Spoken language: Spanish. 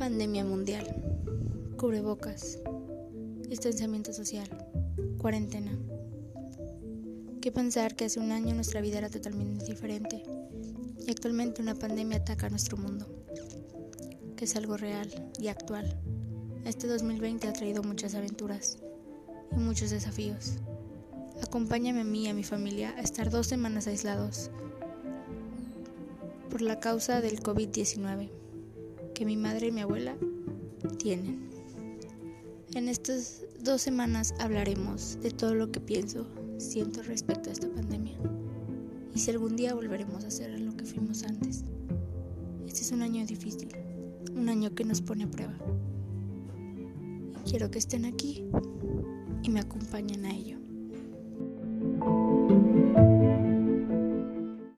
Pandemia mundial. Cubrebocas. Distanciamiento social. Cuarentena. Qué pensar que hace un año nuestra vida era totalmente diferente y actualmente una pandemia ataca a nuestro mundo, que es algo real y actual. Este 2020 ha traído muchas aventuras y muchos desafíos. Acompáñame a mí y a mi familia a estar dos semanas aislados por la causa del COVID-19 que mi madre y mi abuela tienen. En estas dos semanas hablaremos de todo lo que pienso, siento respecto a esta pandemia y si algún día volveremos a hacer lo que fuimos antes. Este es un año difícil, un año que nos pone a prueba. quiero que estén aquí y me acompañen a ello.